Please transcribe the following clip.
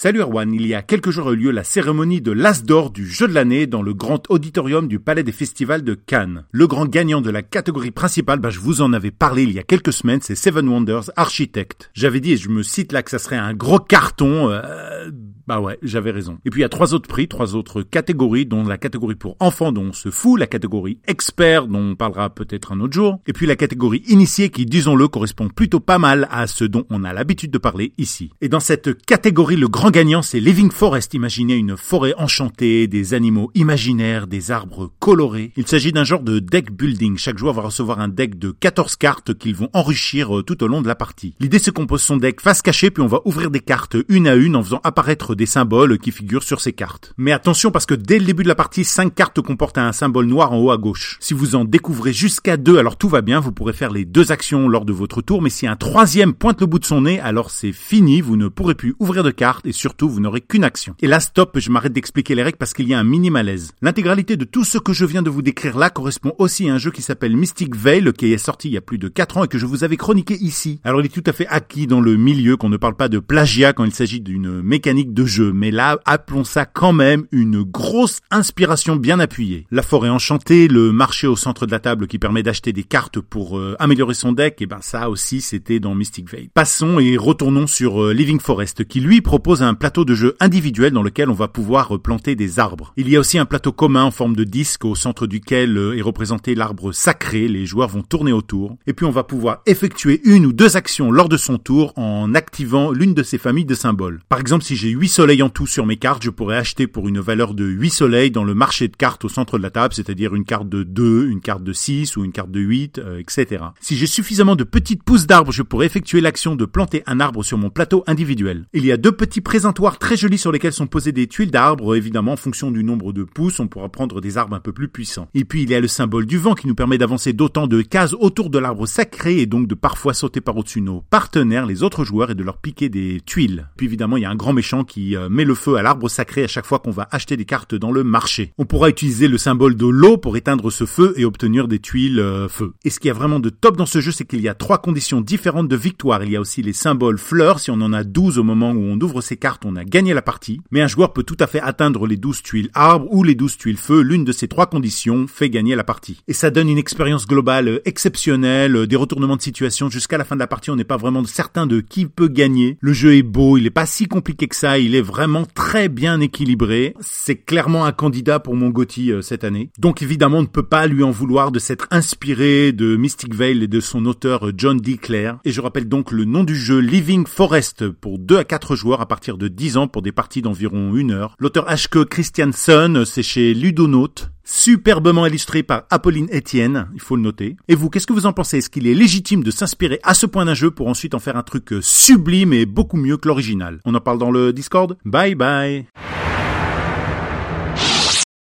Salut Erwan, il y a quelques jours a eu lieu la cérémonie de l'As d'or du jeu de l'année dans le grand auditorium du Palais des Festivals de Cannes. Le grand gagnant de la catégorie principale, bah, je vous en avais parlé il y a quelques semaines, c'est Seven Wonders Architect. J'avais dit, et je me cite là que ça serait un gros carton, euh, bah ouais, j'avais raison. Et puis il y a trois autres prix, trois autres catégories, dont la catégorie pour enfants dont on se fout, la catégorie expert dont on parlera peut-être un autre jour, et puis la catégorie initié qui, disons-le, correspond plutôt pas mal à ce dont on a l'habitude de parler ici. Et dans cette catégorie, le grand gagnant, c'est Living Forest. Imaginez une forêt enchantée, des animaux imaginaires, des arbres colorés. Il s'agit d'un genre de deck building. Chaque joueur va recevoir un deck de 14 cartes qu'ils vont enrichir euh, tout au long de la partie. L'idée c'est qu'on pose son deck face cachée puis on va ouvrir des cartes une à une en faisant apparaître des symboles qui figurent sur ces cartes. Mais attention parce que dès le début de la partie, 5 cartes comportent un symbole noir en haut à gauche. Si vous en découvrez jusqu'à 2, alors tout va bien, vous pourrez faire les deux actions lors de votre tour, mais si un troisième pointe le bout de son nez, alors c'est fini, vous ne pourrez plus ouvrir de cartes et surtout vous n'aurez qu'une action. Et là, stop, je m'arrête d'expliquer les règles parce qu'il y a un mini malaise. L'intégralité de tout ce que je viens de vous décrire là correspond aussi à un jeu qui s'appelle Mystic Veil, qui est sorti il y a plus de 4 ans et que je vous avais chroniqué ici. Alors il est tout à fait acquis dans le milieu qu'on ne parle pas de plagiat quand il s'agit d'une mécanique de jeu, mais là, appelons ça quand même une grosse inspiration bien appuyée. La forêt enchantée, le marché au centre de la table qui permet d'acheter des cartes pour euh, améliorer son deck, et ben ça aussi c'était dans Mystic Veil. Passons et retournons sur euh, Living Forest qui lui propose un plateau de jeu individuel dans lequel on va pouvoir planter des arbres. Il y a aussi un plateau commun en forme de disque au centre duquel euh, est représenté l'arbre sacré, les joueurs vont tourner autour, et puis on va pouvoir effectuer une ou deux actions lors de son tour en activant l'une de ces familles de symboles. Par exemple, si j'ai 8 soleils en tout sur mes cartes, je pourrais acheter pour une valeur de 8 soleils dans le marché de cartes au centre de la table, c'est-à-dire une carte de 2, une carte de 6 ou une carte de 8, euh, etc. Si j'ai suffisamment de petites pousses d'arbres, je pourrais effectuer l'action de planter un arbre sur mon plateau individuel. Il y a deux petits présentoirs très jolis sur lesquels sont posées des tuiles d'arbres, évidemment en fonction du nombre de pouces, on pourra prendre des arbres un peu plus puissants. Et puis il y a le symbole du vent qui nous permet d'avancer d'autant de cases autour de l'arbre sacré et donc de parfois sauter par au-dessus nos partenaires, les autres joueurs, et de leur piquer des tuiles. Puis évidemment il y a un grand méchant qui euh, met le feu à l'arbre sacré à chaque fois qu'on va acheter des cartes dans le marché. On pourra utiliser le symbole de l'eau pour éteindre ce feu et obtenir des tuiles euh, feu. Et ce qui y a vraiment de top dans ce jeu, c'est qu'il y a trois conditions différentes de victoire. Il y a aussi les symboles fleurs. Si on en a 12 au moment où on ouvre ces cartes, on a gagné la partie. Mais un joueur peut tout à fait atteindre les 12 tuiles arbres ou les 12 tuiles feu. L'une de ces trois conditions fait gagner la partie. Et ça donne une expérience globale exceptionnelle, des retournements de situation. Jusqu'à la fin de la partie, on n'est pas vraiment certain de qui peut gagner. Le jeu est beau, il est pas si compliqué que ça, il est vraiment très bien équilibré. C'est clairement un candidat pour mon Gotti euh, cette année. Donc évidemment, on ne peut pas lui en vouloir de s'être inspiré de Mystic Veil et de son auteur euh, John D. Clare. Et je rappelle donc le nom du jeu Living Forest pour 2 à 4 joueurs à partir de 10 ans pour des parties d'environ 1 heure. L'auteur H.K. Christiansen, c'est chez Ludonaut superbement illustré par Apolline Etienne, il faut le noter. Et vous, qu'est-ce que vous en pensez? Est-ce qu'il est légitime de s'inspirer à ce point d'un jeu pour ensuite en faire un truc sublime et beaucoup mieux que l'original? On en parle dans le Discord Bye bye